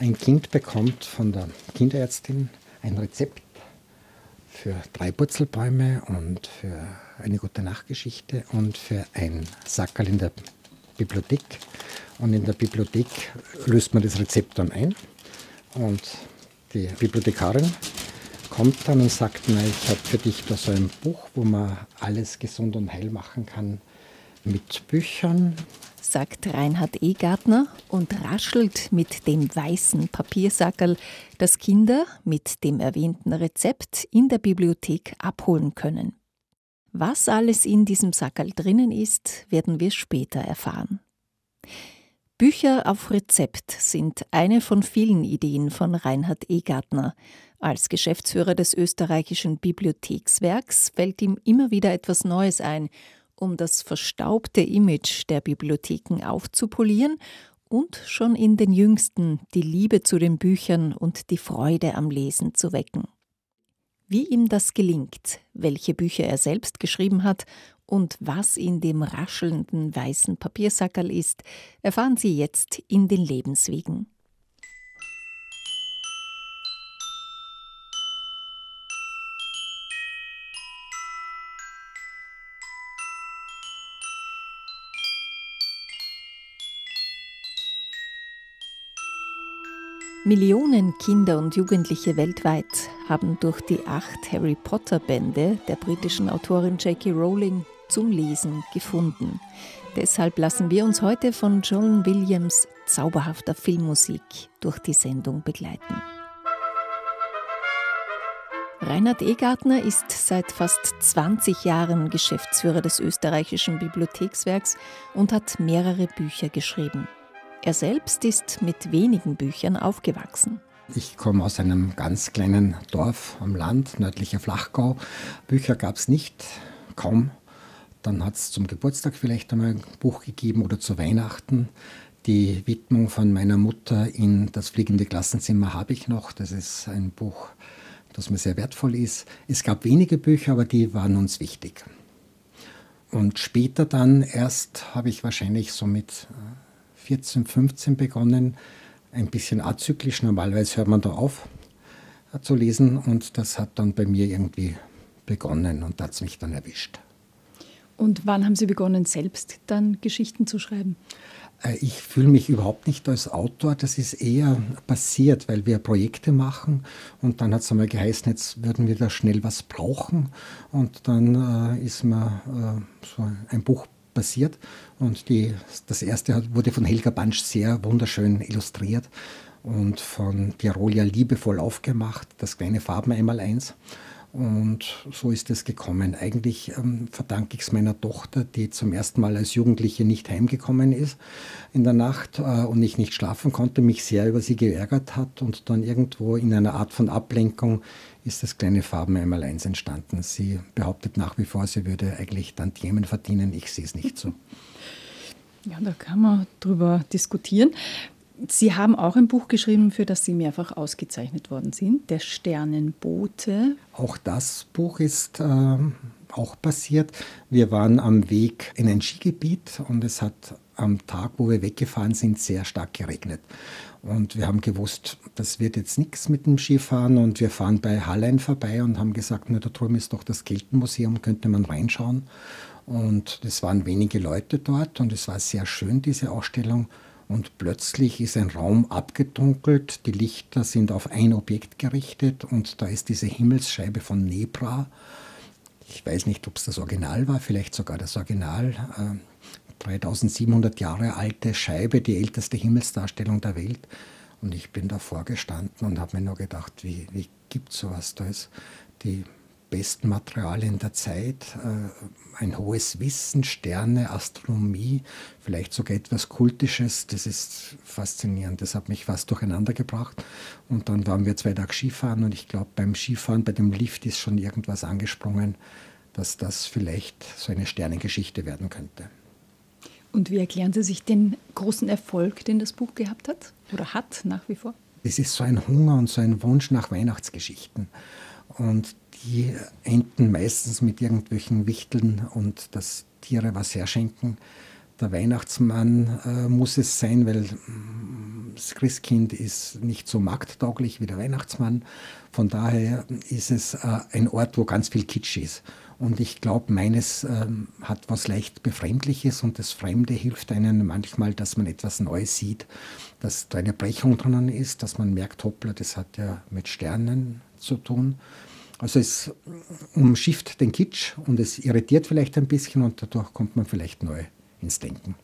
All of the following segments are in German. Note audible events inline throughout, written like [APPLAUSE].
Ein Kind bekommt von der Kinderärztin ein Rezept für drei Purzelbäume und für eine gute Nachtgeschichte und für ein Sackerl in der Bibliothek. Und in der Bibliothek löst man das Rezept dann ein und die Bibliothekarin kommt dann und sagt, na, ich habe für dich da so ein Buch, wo man alles gesund und heil machen kann mit Büchern. Sagt Reinhard Egartner und raschelt mit dem weißen Papiersackerl, das Kinder mit dem erwähnten Rezept in der Bibliothek abholen können. Was alles in diesem Sackerl drinnen ist, werden wir später erfahren. Bücher auf Rezept sind eine von vielen Ideen von Reinhard Egartner. Als Geschäftsführer des österreichischen Bibliothekswerks fällt ihm immer wieder etwas Neues ein, um das verstaubte Image der Bibliotheken aufzupolieren und schon in den jüngsten die Liebe zu den Büchern und die Freude am Lesen zu wecken. Wie ihm das gelingt, welche Bücher er selbst geschrieben hat und was in dem raschelnden weißen Papiersackerl ist, erfahren Sie jetzt in den Lebenswegen. Millionen Kinder und Jugendliche weltweit haben durch die acht Harry Potter Bände der britischen Autorin J.K. Rowling zum Lesen gefunden. Deshalb lassen wir uns heute von John Williams zauberhafter Filmmusik durch die Sendung begleiten. Reinhard Egartner ist seit fast 20 Jahren Geschäftsführer des österreichischen Bibliothekswerks und hat mehrere Bücher geschrieben. Er selbst ist mit wenigen Büchern aufgewachsen. Ich komme aus einem ganz kleinen Dorf am Land, nördlicher Flachgau. Bücher gab es nicht, kaum. Dann hat es zum Geburtstag vielleicht einmal ein Buch gegeben oder zu Weihnachten. Die Widmung von meiner Mutter in Das fliegende Klassenzimmer habe ich noch. Das ist ein Buch, das mir sehr wertvoll ist. Es gab wenige Bücher, aber die waren uns wichtig. Und später dann erst habe ich wahrscheinlich so mit 14, 15 begonnen, ein bisschen azyklisch. Normalerweise hört man da auf äh, zu lesen und das hat dann bei mir irgendwie begonnen und hat es mich dann erwischt. Und wann haben Sie begonnen, selbst dann Geschichten zu schreiben? Äh, ich fühle mich überhaupt nicht als Autor. Das ist eher passiert, weil wir Projekte machen und dann hat es einmal geheißen, jetzt würden wir da schnell was brauchen und dann äh, ist mir äh, so ein Buch passiert. Und die, das erste wurde von Helga Bansch sehr wunderschön illustriert und von Tirolia liebevoll aufgemacht, das kleine Farben einmal eins. Und so ist es gekommen. Eigentlich ähm, verdanke ich es meiner Tochter, die zum ersten Mal als Jugendliche nicht heimgekommen ist in der Nacht äh, und ich nicht schlafen konnte, mich sehr über sie geärgert hat und dann irgendwo in einer Art von Ablenkung ist das kleine Farben einmal eins entstanden. Sie behauptet nach wie vor, sie würde eigentlich Tantiemen verdienen. Ich sehe es nicht so. [LAUGHS] Ja, da kann man drüber diskutieren. Sie haben auch ein Buch geschrieben, für das Sie mehrfach ausgezeichnet worden sind, Der Sternenbote. Auch das Buch ist äh, auch passiert. Wir waren am Weg in ein Skigebiet und es hat am Tag, wo wir weggefahren sind, sehr stark geregnet. Und wir haben gewusst, das wird jetzt nichts mit dem Skifahren und wir fahren bei Hallein vorbei und haben gesagt, na, da drüben ist doch das Keltenmuseum, könnte man reinschauen. Und es waren wenige Leute dort und es war sehr schön, diese Ausstellung. Und plötzlich ist ein Raum abgedunkelt, die Lichter sind auf ein Objekt gerichtet und da ist diese Himmelsscheibe von Nebra. Ich weiß nicht, ob es das Original war, vielleicht sogar das Original. Äh, 3700 Jahre alte Scheibe, die älteste Himmelsdarstellung der Welt. Und ich bin davor gestanden und habe mir nur gedacht, wie, wie gibt es sowas? Da ist die besten Materialien der Zeit, äh, ein hohes Wissen, Sterne, Astronomie, vielleicht sogar etwas Kultisches. Das ist faszinierend. Das hat mich fast durcheinander gebracht. Und dann waren wir zwei Tage Skifahren und ich glaube, beim Skifahren, bei dem Lift ist schon irgendwas angesprungen, dass das vielleicht so eine Sternengeschichte werden könnte. Und wie erklären Sie sich den großen Erfolg, den das Buch gehabt hat oder hat nach wie vor? Es ist so ein Hunger und so ein Wunsch nach Weihnachtsgeschichten. Und die enden meistens mit irgendwelchen Wichteln und dass Tiere was herschenken. der Weihnachtsmann äh, muss es sein, weil mm, das Christkind ist nicht so markttauglich wie der Weihnachtsmann. Von daher ist es äh, ein Ort, wo ganz viel Kitsch ist. Und ich glaube, meines ähm, hat was leicht Befremdliches und das Fremde hilft einem manchmal, dass man etwas Neues sieht, dass da eine Brechung drinnen ist, dass man merkt, hoppla, das hat ja mit Sternen zu tun. Also es umschifft den Kitsch und es irritiert vielleicht ein bisschen und dadurch kommt man vielleicht neu ins Denken.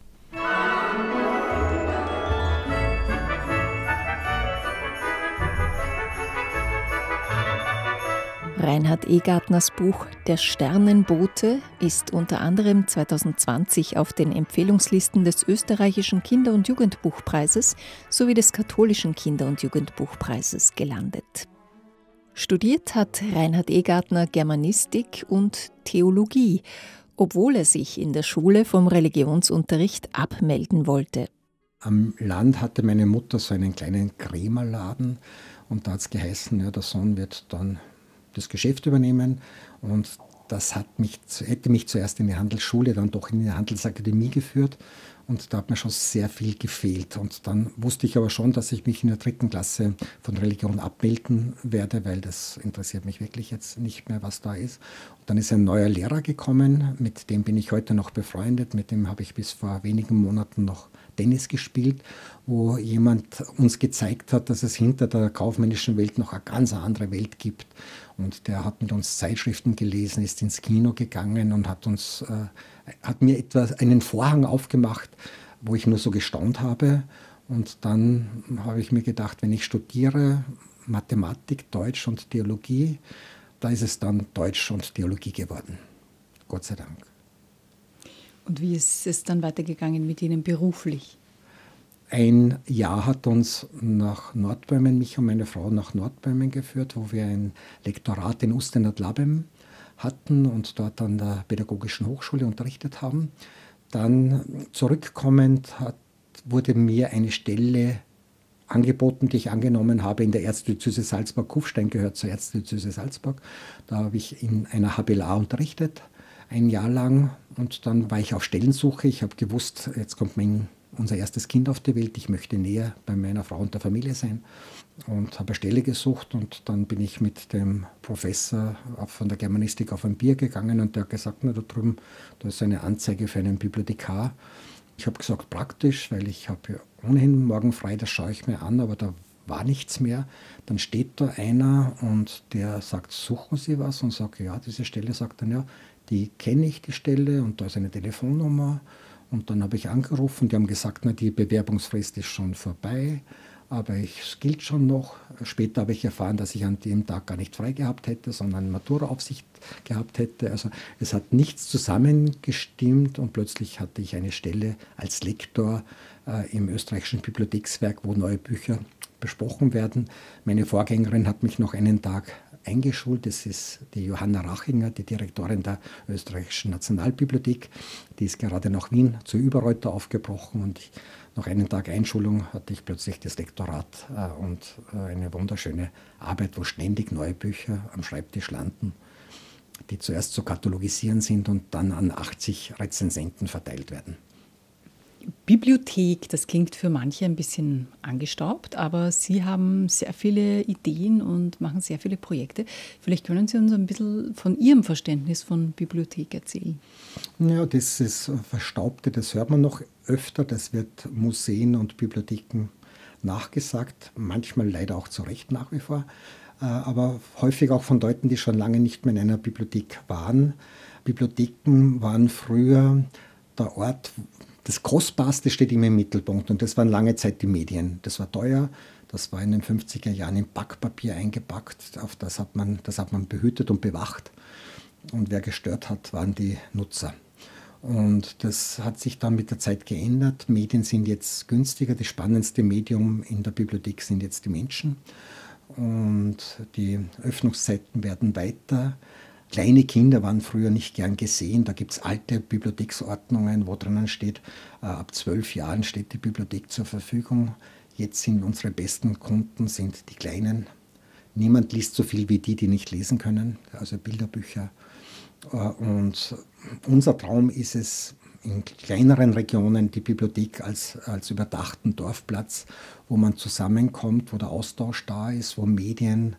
Reinhard Egartners Buch Der Sternenbote ist unter anderem 2020 auf den Empfehlungslisten des österreichischen Kinder- und Jugendbuchpreises sowie des katholischen Kinder- und Jugendbuchpreises gelandet. Studiert hat Reinhard Egartner Germanistik und Theologie obwohl er sich in der Schule vom Religionsunterricht abmelden wollte. Am Land hatte meine Mutter so einen kleinen Krämerladen und da hat es geheißen, ja, der Sohn wird dann das Geschäft übernehmen und das mich, hätte mich zuerst in die Handelsschule, dann doch in die Handelsakademie geführt und da hat mir schon sehr viel gefehlt. Und dann wusste ich aber schon, dass ich mich in der dritten Klasse von Religion abmelden werde, weil das interessiert mich wirklich jetzt nicht mehr, was da ist. Und dann ist ein neuer Lehrer gekommen, mit dem bin ich heute noch befreundet, mit dem habe ich bis vor wenigen Monaten noch Tennis gespielt, wo jemand uns gezeigt hat, dass es hinter der kaufmännischen Welt noch eine ganz andere Welt gibt. Und der hat mit uns Zeitschriften gelesen, ist ins Kino gegangen und hat uns äh, hat mir etwas, einen Vorhang aufgemacht, wo ich nur so gestaunt habe. Und dann habe ich mir gedacht, wenn ich studiere Mathematik, Deutsch und Theologie, da ist es dann Deutsch und Theologie geworden. Gott sei Dank. Und wie ist es dann weitergegangen mit Ihnen beruflich? Ein Jahr hat uns nach Nordböhmen, mich und meine Frau nach Nordböhmen geführt, wo wir ein Lektorat in Ustenat-Labem hatten und dort an der Pädagogischen Hochschule unterrichtet haben. Dann zurückkommend hat, wurde mir eine Stelle angeboten, die ich angenommen habe in der Erzdiözese Salzburg. Kufstein gehört zur Erzdiözese Salzburg. Da habe ich in einer HBLA unterrichtet, ein Jahr lang. Und dann war ich auf Stellensuche. Ich habe gewusst, jetzt kommt mein unser erstes Kind auf die Welt. Ich möchte näher bei meiner Frau und der Familie sein und habe eine Stelle gesucht und dann bin ich mit dem Professor von der Germanistik auf ein Bier gegangen und der hat gesagt, na, da drüben, da ist eine Anzeige für einen Bibliothekar. Ich habe gesagt, praktisch, weil ich habe ohnehin morgen frei, das schaue ich mir an, aber da war nichts mehr. Dann steht da einer und der sagt, suchen Sie was? Und sage, ja, diese Stelle sagt dann, ja, die kenne ich, die Stelle und da ist eine Telefonnummer. Und dann habe ich angerufen, die haben gesagt, na, die Bewerbungsfrist ist schon vorbei, aber es gilt schon noch. Später habe ich erfahren, dass ich an dem Tag gar nicht frei gehabt hätte, sondern Maturaaufsicht gehabt hätte. Also es hat nichts zusammengestimmt und plötzlich hatte ich eine Stelle als Lektor äh, im österreichischen Bibliothekswerk, wo neue Bücher besprochen werden. Meine Vorgängerin hat mich noch einen Tag eingeschult. Das ist die Johanna Rachinger, die Direktorin der Österreichischen Nationalbibliothek. Die ist gerade nach Wien zu Überreuter aufgebrochen und ich, nach einem Tag Einschulung hatte ich plötzlich das Lektorat äh, und äh, eine wunderschöne Arbeit, wo ständig neue Bücher am Schreibtisch landen, die zuerst zu katalogisieren sind und dann an 80 Rezensenten verteilt werden. Bibliothek, das klingt für manche ein bisschen angestaubt, aber Sie haben sehr viele Ideen und machen sehr viele Projekte. Vielleicht können Sie uns ein bisschen von Ihrem Verständnis von Bibliothek erzählen. Ja, das ist Verstaubte, das hört man noch öfter. Das wird Museen und Bibliotheken nachgesagt, manchmal leider auch zu Recht nach wie vor, äh, aber häufig auch von Leuten, die schon lange nicht mehr in einer Bibliothek waren. Bibliotheken waren früher der Ort, das Kostbarste steht immer im Mittelpunkt und das waren lange Zeit die Medien. Das war teuer, das war in den 50er Jahren in Backpapier eingepackt, auf das hat man, das hat man behütet und bewacht. Und wer gestört hat, waren die Nutzer. Und das hat sich dann mit der Zeit geändert. Medien sind jetzt günstiger. Das spannendste Medium in der Bibliothek sind jetzt die Menschen. Und die Öffnungszeiten werden weiter Kleine Kinder waren früher nicht gern gesehen. Da gibt es alte Bibliotheksordnungen, wo drinnen steht, äh, ab zwölf Jahren steht die Bibliothek zur Verfügung. Jetzt sind unsere besten Kunden sind die Kleinen. Niemand liest so viel wie die, die nicht lesen können, also Bilderbücher. Äh, und unser Traum ist es, in kleineren Regionen die Bibliothek als, als überdachten Dorfplatz, wo man zusammenkommt, wo der Austausch da ist, wo Medien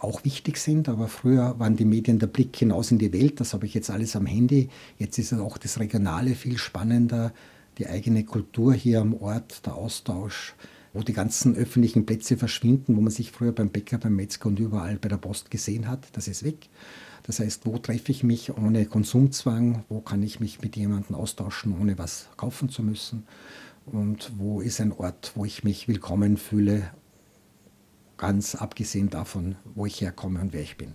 auch wichtig sind, aber früher waren die Medien der Blick hinaus in die Welt, das habe ich jetzt alles am Handy. Jetzt ist auch das Regionale viel spannender, die eigene Kultur hier am Ort, der Austausch, wo die ganzen öffentlichen Plätze verschwinden, wo man sich früher beim Bäcker, beim Metzger und überall bei der Post gesehen hat, das ist weg. Das heißt, wo treffe ich mich ohne Konsumzwang, wo kann ich mich mit jemandem austauschen, ohne was kaufen zu müssen und wo ist ein Ort, wo ich mich willkommen fühle, ganz abgesehen davon, wo ich herkomme und wer ich bin.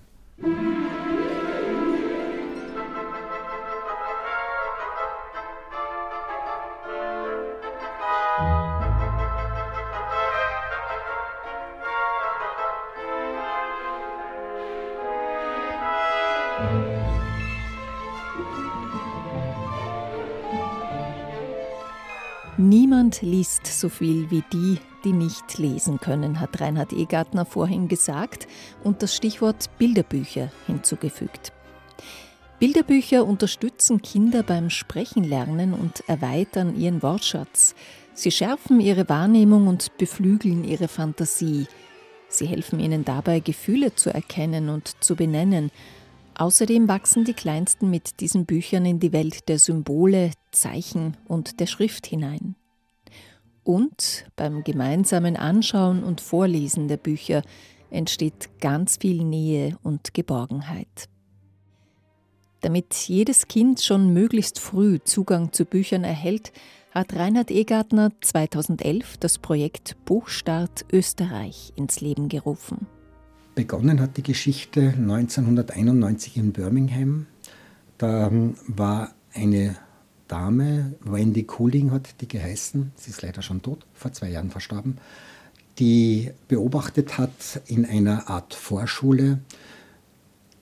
Niemand liest so viel wie die, die nicht lesen können, hat Reinhard Egartner vorhin gesagt und das Stichwort Bilderbücher hinzugefügt. Bilderbücher unterstützen Kinder beim Sprechenlernen und erweitern ihren Wortschatz. Sie schärfen ihre Wahrnehmung und beflügeln ihre Fantasie. Sie helfen ihnen dabei, Gefühle zu erkennen und zu benennen. Außerdem wachsen die Kleinsten mit diesen Büchern in die Welt der Symbole, Zeichen und der Schrift hinein. Und beim gemeinsamen Anschauen und Vorlesen der Bücher entsteht ganz viel Nähe und Geborgenheit. Damit jedes Kind schon möglichst früh Zugang zu Büchern erhält, hat Reinhard Egartner 2011 das Projekt Buchstart Österreich ins Leben gerufen. Begonnen hat die Geschichte 1991 in Birmingham. Da war eine Dame, Wendy Cooling hat die geheißen, sie ist leider schon tot, vor zwei Jahren verstorben, die beobachtet hat in einer Art Vorschule,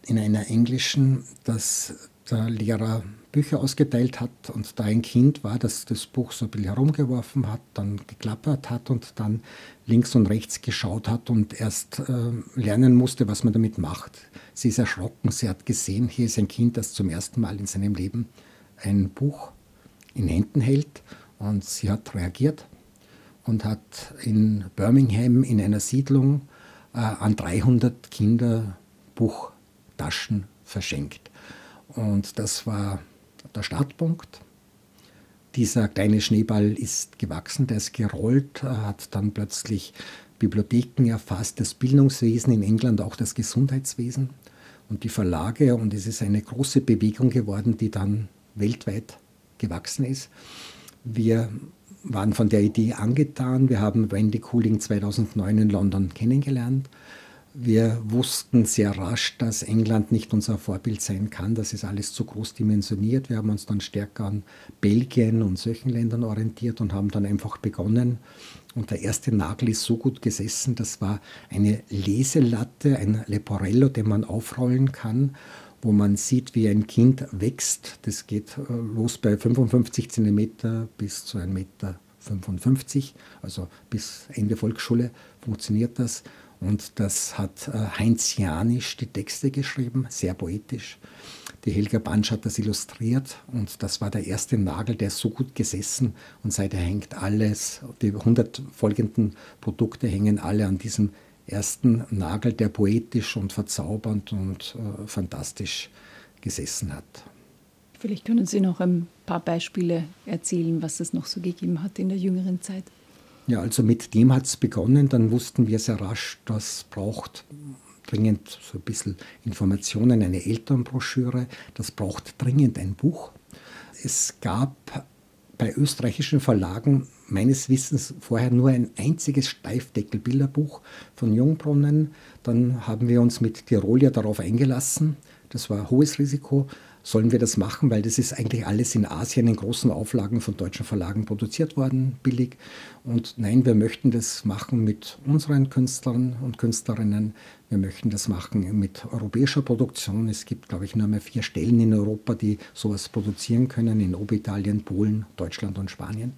in einer englischen, dass der Lehrer Bücher ausgeteilt hat und da ein Kind war, das das Buch so ein bisschen herumgeworfen hat, dann geklappert hat und dann links und rechts geschaut hat und erst äh, lernen musste, was man damit macht. Sie ist erschrocken, sie hat gesehen, hier ist ein Kind, das zum ersten Mal in seinem Leben ein Buch in Händen hält und sie hat reagiert und hat in Birmingham in einer Siedlung äh, an 300 Kinder Buchtaschen verschenkt. Und das war der Startpunkt. Dieser kleine Schneeball ist gewachsen, der ist gerollt, hat dann plötzlich Bibliotheken erfasst, das Bildungswesen in England, auch das Gesundheitswesen und die Verlage. Und es ist eine große Bewegung geworden, die dann weltweit gewachsen ist. Wir waren von der Idee angetan. Wir haben Wendy Cooling 2009 in London kennengelernt. Wir wussten sehr rasch, dass England nicht unser Vorbild sein kann. Das ist alles zu groß dimensioniert. Wir haben uns dann stärker an Belgien und solchen Ländern orientiert und haben dann einfach begonnen. Und der erste Nagel ist so gut gesessen, das war eine Leselatte, ein Leporello, den man aufrollen kann wo man sieht, wie ein Kind wächst. Das geht äh, los bei 55 cm bis zu 1,55 Meter, also bis Ende Volksschule funktioniert das. Und das hat äh, Heinz Janisch die Texte geschrieben, sehr poetisch. Die Helga Bansch hat das illustriert und das war der erste Nagel, der ist so gut gesessen und seither hängt alles, die 100 folgenden Produkte hängen alle an diesem ersten Nagel, der poetisch und verzaubernd und äh, fantastisch gesessen hat. Vielleicht können Sie noch ein paar Beispiele erzählen, was es noch so gegeben hat in der jüngeren Zeit. Ja, also mit dem hat es begonnen. Dann wussten wir sehr rasch, das braucht dringend so ein bisschen Informationen, eine Elternbroschüre. Das braucht dringend ein Buch. Es gab bei österreichischen Verlagen meines Wissens vorher nur ein einziges Steifdeckel-Bilderbuch von Jungbrunnen. Dann haben wir uns mit Tirolia darauf eingelassen. Das war ein hohes Risiko. Sollen wir das machen, weil das ist eigentlich alles in Asien in großen Auflagen von deutschen Verlagen produziert worden, billig. Und nein, wir möchten das machen mit unseren Künstlern und Künstlerinnen. Wir möchten das machen mit europäischer Produktion. Es gibt, glaube ich, nur mehr vier Stellen in Europa, die sowas produzieren können, in Obitalien, Polen, Deutschland und Spanien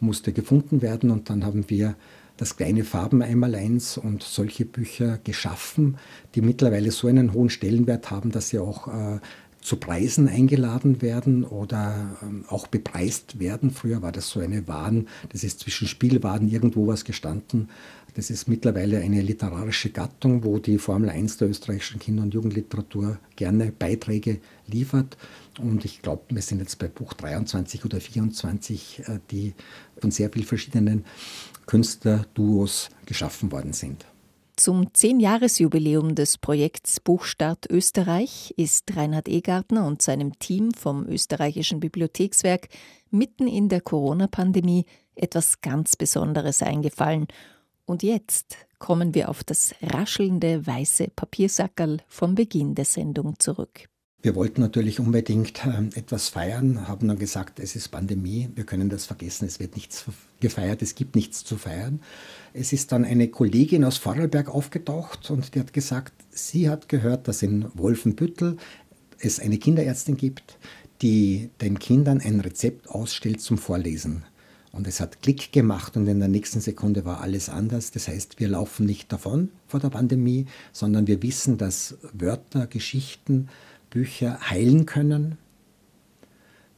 musste gefunden werden und dann haben wir das kleine Farben einmal eins und solche Bücher geschaffen, die mittlerweile so einen hohen Stellenwert haben, dass sie auch äh, zu Preisen eingeladen werden oder ähm, auch bepreist werden. Früher war das so eine Waren, das ist zwischen Spielwaren irgendwo was gestanden. Das ist mittlerweile eine literarische Gattung, wo die Formel 1 der österreichischen Kinder- und Jugendliteratur gerne Beiträge liefert. Und ich glaube, wir sind jetzt bei Buch 23 oder 24, äh, die von sehr vielen verschiedenen Künstlerduos geschaffen worden sind. Zum Zehnjahresjubiläum des Projekts Buchstart Österreich ist Reinhard Egartner und seinem Team vom österreichischen Bibliothekswerk mitten in der Corona-Pandemie etwas ganz Besonderes eingefallen. Und jetzt kommen wir auf das raschelnde weiße Papiersackerl vom Beginn der Sendung zurück. Wir wollten natürlich unbedingt ähm, etwas feiern, haben dann gesagt, es ist Pandemie, wir können das vergessen, es wird nichts gefeiert, es gibt nichts zu feiern. Es ist dann eine Kollegin aus Vorarlberg aufgetaucht und die hat gesagt, sie hat gehört, dass in Wolfenbüttel es eine Kinderärztin gibt, die den Kindern ein Rezept ausstellt zum Vorlesen. Und es hat Klick gemacht und in der nächsten Sekunde war alles anders. Das heißt, wir laufen nicht davon vor der Pandemie, sondern wir wissen, dass Wörter, Geschichten, Bücher heilen können,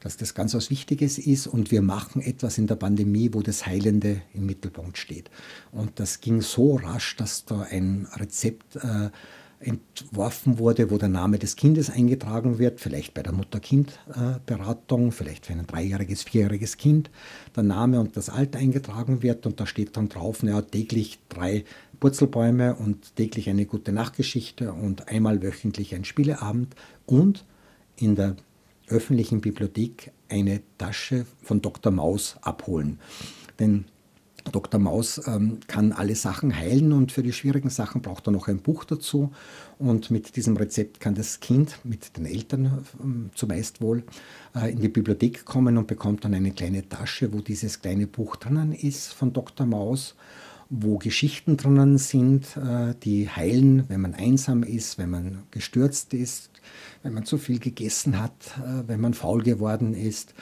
dass das ganz was Wichtiges ist und wir machen etwas in der Pandemie, wo das Heilende im Mittelpunkt steht. Und das ging so rasch, dass da ein Rezept äh, entworfen wurde, wo der Name des Kindes eingetragen wird, vielleicht bei der Mutter-Kind-Beratung, vielleicht für ein dreijähriges, vierjähriges Kind, der Name und das Alter eingetragen wird und da steht dann drauf, naja, täglich drei Purzelbäume und täglich eine gute Nachtgeschichte und einmal wöchentlich ein Spieleabend und in der öffentlichen Bibliothek eine Tasche von Dr. Maus abholen. Denn Dr. Maus ähm, kann alle Sachen heilen und für die schwierigen Sachen braucht er noch ein Buch dazu. Und mit diesem Rezept kann das Kind mit den Eltern ähm, zumeist wohl äh, in die Bibliothek kommen und bekommt dann eine kleine Tasche, wo dieses kleine Buch drinnen ist von Dr. Maus wo Geschichten drinnen sind, äh, die heilen, wenn man einsam ist, wenn man gestürzt ist, wenn man zu viel gegessen hat, äh, wenn man faul geworden ist.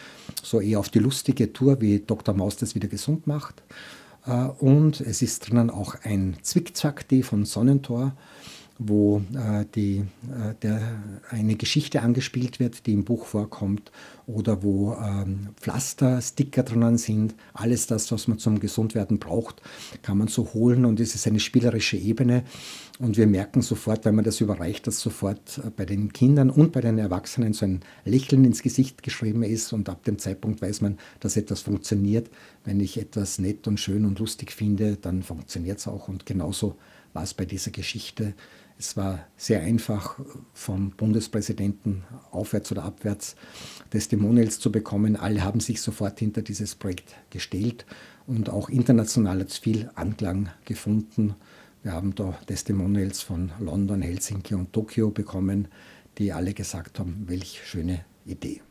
So eher auf die lustige Tour, wie Dr. Maus das wieder gesund macht. Äh, und es ist drinnen auch ein Zwickzack-D von Sonnentor wo äh, die, äh, der, eine Geschichte angespielt wird, die im Buch vorkommt, oder wo ähm, Pflaster, Sticker drinnen sind. Alles das, was man zum Gesundwerden braucht, kann man so holen und es ist eine spielerische Ebene. Und wir merken sofort, wenn man das überreicht, dass sofort äh, bei den Kindern und bei den Erwachsenen so ein Lächeln ins Gesicht geschrieben ist und ab dem Zeitpunkt weiß man, dass etwas funktioniert. Wenn ich etwas nett und schön und lustig finde, dann funktioniert es auch und genauso war es bei dieser Geschichte. Es war sehr einfach, vom Bundespräsidenten aufwärts oder abwärts Testimonials zu bekommen. Alle haben sich sofort hinter dieses Projekt gestellt und auch international hat es viel Anklang gefunden. Wir haben da Testimonials von London, Helsinki und Tokio bekommen, die alle gesagt haben, welch schöne Idee.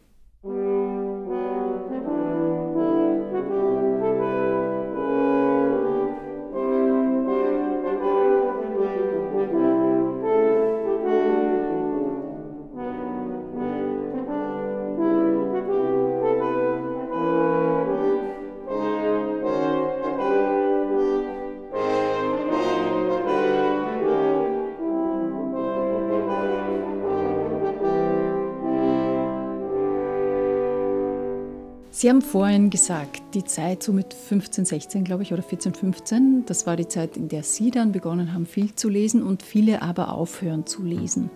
Sie haben vorhin gesagt, die Zeit so mit 15, 16, glaube ich, oder 14, 15, das war die Zeit, in der Sie dann begonnen haben, viel zu lesen und viele aber aufhören zu lesen.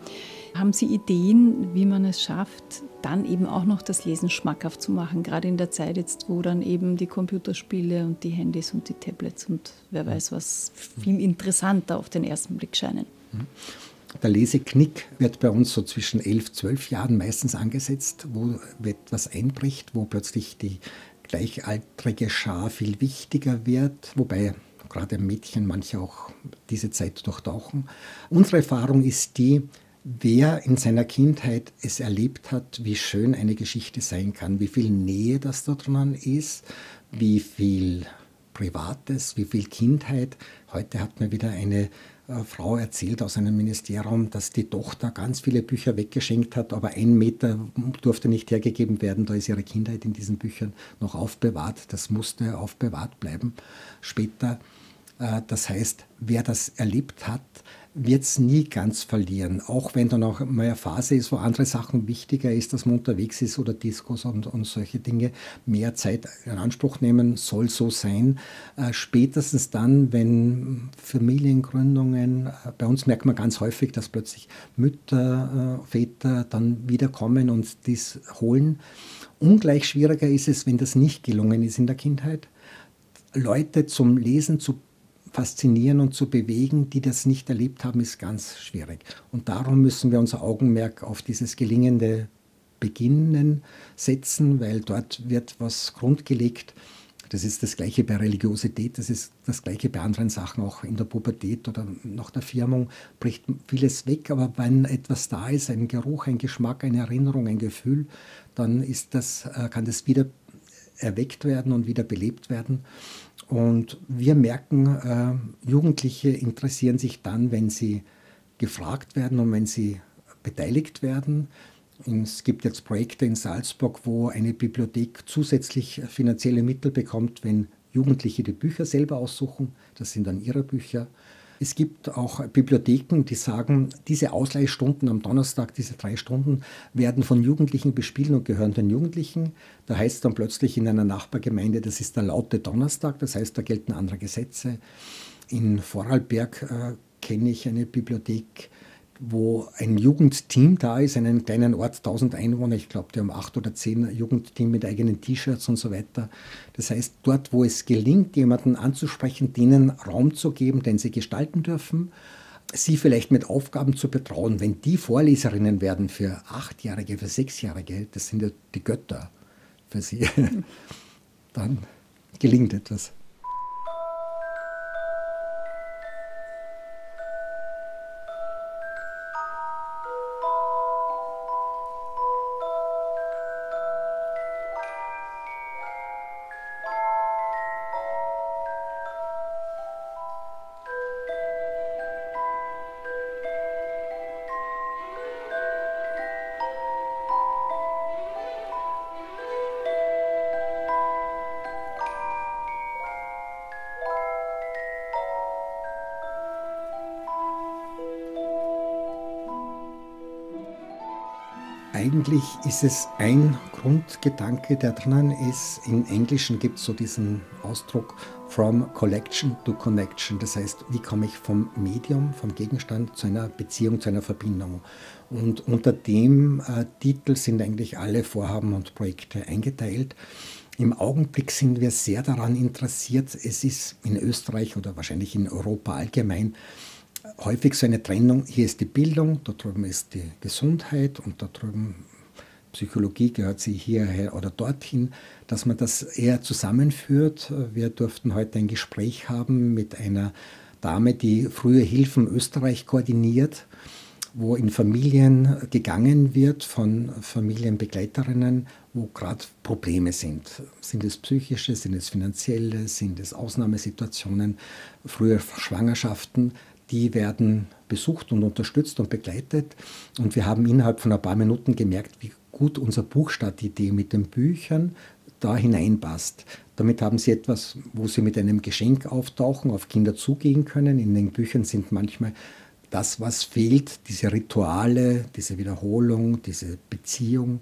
Haben Sie Ideen, wie man es schafft, dann eben auch noch das Lesen schmackhaft zu machen, gerade in der Zeit jetzt, wo dann eben die Computerspiele und die Handys und die Tablets und wer weiß was viel interessanter auf den ersten Blick scheinen? Der Leseknick wird bei uns so zwischen elf, zwölf Jahren meistens angesetzt, wo etwas einbricht, wo plötzlich die gleichaltrige Schar viel wichtiger wird, wobei gerade Mädchen manche auch diese Zeit durchtauchen. Unsere Erfahrung ist die, wer in seiner Kindheit es erlebt hat, wie schön eine Geschichte sein kann, wie viel Nähe das da dran ist, wie viel Privates, wie viel Kindheit. Heute hat mir wieder eine äh, Frau erzählt aus einem Ministerium, dass die Tochter ganz viele Bücher weggeschenkt hat, aber ein Meter durfte nicht hergegeben werden. Da ist ihre Kindheit in diesen Büchern noch aufbewahrt. Das musste aufbewahrt bleiben später. Äh, das heißt, wer das erlebt hat, wird es nie ganz verlieren. Auch wenn dann auch mal eine Phase ist, wo andere Sachen wichtiger ist, dass man unterwegs ist oder Diskos und, und solche Dinge mehr Zeit in Anspruch nehmen, soll so sein. Äh, spätestens dann, wenn Familiengründungen, äh, bei uns merkt man ganz häufig, dass plötzlich Mütter, äh, Väter dann wiederkommen und dies holen. Ungleich schwieriger ist es, wenn das nicht gelungen ist in der Kindheit. Leute zum Lesen zu faszinieren und zu bewegen, die das nicht erlebt haben, ist ganz schwierig. Und darum müssen wir unser Augenmerk auf dieses gelingende Beginnen setzen, weil dort wird was grundgelegt. Das ist das Gleiche bei Religiosität, das ist das Gleiche bei anderen Sachen, auch in der Pubertät oder nach der Firmung bricht vieles weg, aber wenn etwas da ist, ein Geruch, ein Geschmack, eine Erinnerung, ein Gefühl, dann ist das, äh, kann das wieder erweckt werden und wieder belebt werden. Und wir merken, äh, Jugendliche interessieren sich dann, wenn sie gefragt werden und wenn sie beteiligt werden. Es gibt jetzt Projekte in Salzburg, wo eine Bibliothek zusätzlich finanzielle Mittel bekommt, wenn Jugendliche die Bücher selber aussuchen. Das sind dann ihre Bücher. Es gibt auch Bibliotheken, die sagen, diese Ausleihstunden am Donnerstag, diese drei Stunden, werden von Jugendlichen bespielt und gehören den Jugendlichen. Da heißt es dann plötzlich in einer Nachbargemeinde, das ist der laute Donnerstag, das heißt, da gelten andere Gesetze. In Vorarlberg äh, kenne ich eine Bibliothek, wo ein Jugendteam da ist, einen kleinen Ort, 1000 Einwohner, ich glaube, die haben acht oder zehn Jugendteam mit eigenen T-Shirts und so weiter. Das heißt, dort, wo es gelingt, jemanden anzusprechen, denen Raum zu geben, den sie gestalten dürfen, sie vielleicht mit Aufgaben zu betrauen, wenn die Vorleserinnen werden für Achtjährige, für Sechsjährige, das sind ja die Götter für sie, [LAUGHS] dann gelingt etwas. Eigentlich ist es ein Grundgedanke, der drinnen ist. Im Englischen gibt es so diesen Ausdruck from collection to connection. Das heißt, wie komme ich vom Medium, vom Gegenstand zu einer Beziehung, zu einer Verbindung. Und unter dem äh, Titel sind eigentlich alle Vorhaben und Projekte eingeteilt. Im Augenblick sind wir sehr daran interessiert. Es ist in Österreich oder wahrscheinlich in Europa allgemein häufig so eine Trennung, hier ist die Bildung, da drüben ist die Gesundheit und da drüben Psychologie gehört sie hierher oder dorthin, dass man das eher zusammenführt. Wir durften heute ein Gespräch haben mit einer Dame, die frühe Hilfen Österreich koordiniert, wo in Familien gegangen wird von Familienbegleiterinnen, wo gerade Probleme sind. Sind es psychische, sind es finanzielle, sind es Ausnahmesituationen, frühe Schwangerschaften, die werden besucht und unterstützt und begleitet. Und wir haben innerhalb von ein paar Minuten gemerkt, wie gut unser Buchstartidee mit den Büchern da hineinpasst. Damit haben Sie etwas, wo Sie mit einem Geschenk auftauchen, auf Kinder zugehen können. In den Büchern sind manchmal das, was fehlt, diese Rituale, diese Wiederholung, diese Beziehung.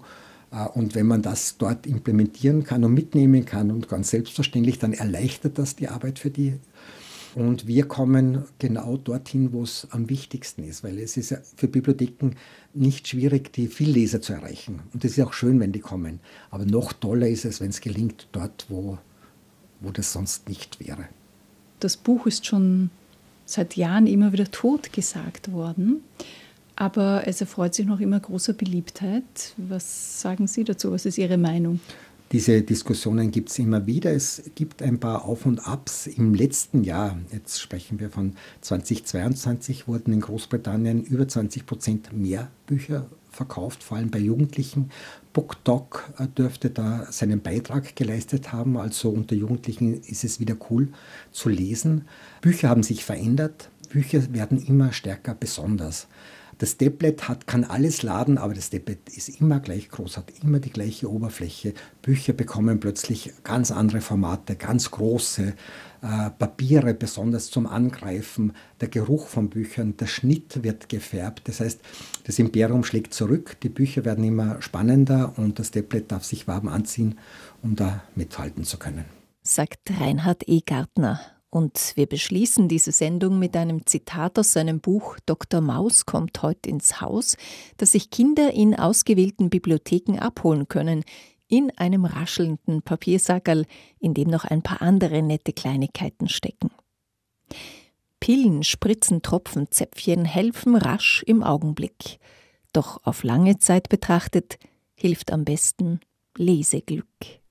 Äh, und wenn man das dort implementieren kann und mitnehmen kann und ganz selbstverständlich, dann erleichtert das die Arbeit für die und wir kommen genau dorthin, wo es am wichtigsten ist, weil es ist ja für Bibliotheken nicht schwierig, die Vielleser zu erreichen. Und es ist auch schön, wenn die kommen. Aber noch toller ist es, wenn es gelingt, dort, wo, wo das sonst nicht wäre. Das Buch ist schon seit Jahren immer wieder tot gesagt worden. Aber es erfreut sich noch immer großer Beliebtheit. Was sagen Sie dazu? Was ist Ihre Meinung? Diese Diskussionen gibt es immer wieder. Es gibt ein paar Auf und Abs. Im letzten Jahr, jetzt sprechen wir von 2022, wurden in Großbritannien über 20 Prozent mehr Bücher verkauft, vor allem bei Jugendlichen. BookDoc äh, dürfte da seinen Beitrag geleistet haben. Also unter Jugendlichen ist es wieder cool zu lesen. Bücher haben sich verändert. Bücher werden immer stärker besonders. Das Tablet hat, kann alles laden, aber das Tablet ist immer gleich groß, hat immer die gleiche Oberfläche. Bücher bekommen plötzlich ganz andere Formate, ganz große äh, Papiere, besonders zum Angreifen. Der Geruch von Büchern, der Schnitt wird gefärbt. Das heißt, das Imperium schlägt zurück, die Bücher werden immer spannender und das Tablet darf sich warm anziehen, um da mithalten zu können. Sagt Reinhard E. Gartner. Und wir beschließen diese Sendung mit einem Zitat aus seinem Buch Dr. Maus kommt heute ins Haus, das sich Kinder in ausgewählten Bibliotheken abholen können, in einem raschelnden Papiersackerl, in dem noch ein paar andere nette Kleinigkeiten stecken. Pillen, Spritzen, Tropfen, Zäpfchen helfen rasch im Augenblick. Doch auf lange Zeit betrachtet hilft am besten Leseglück.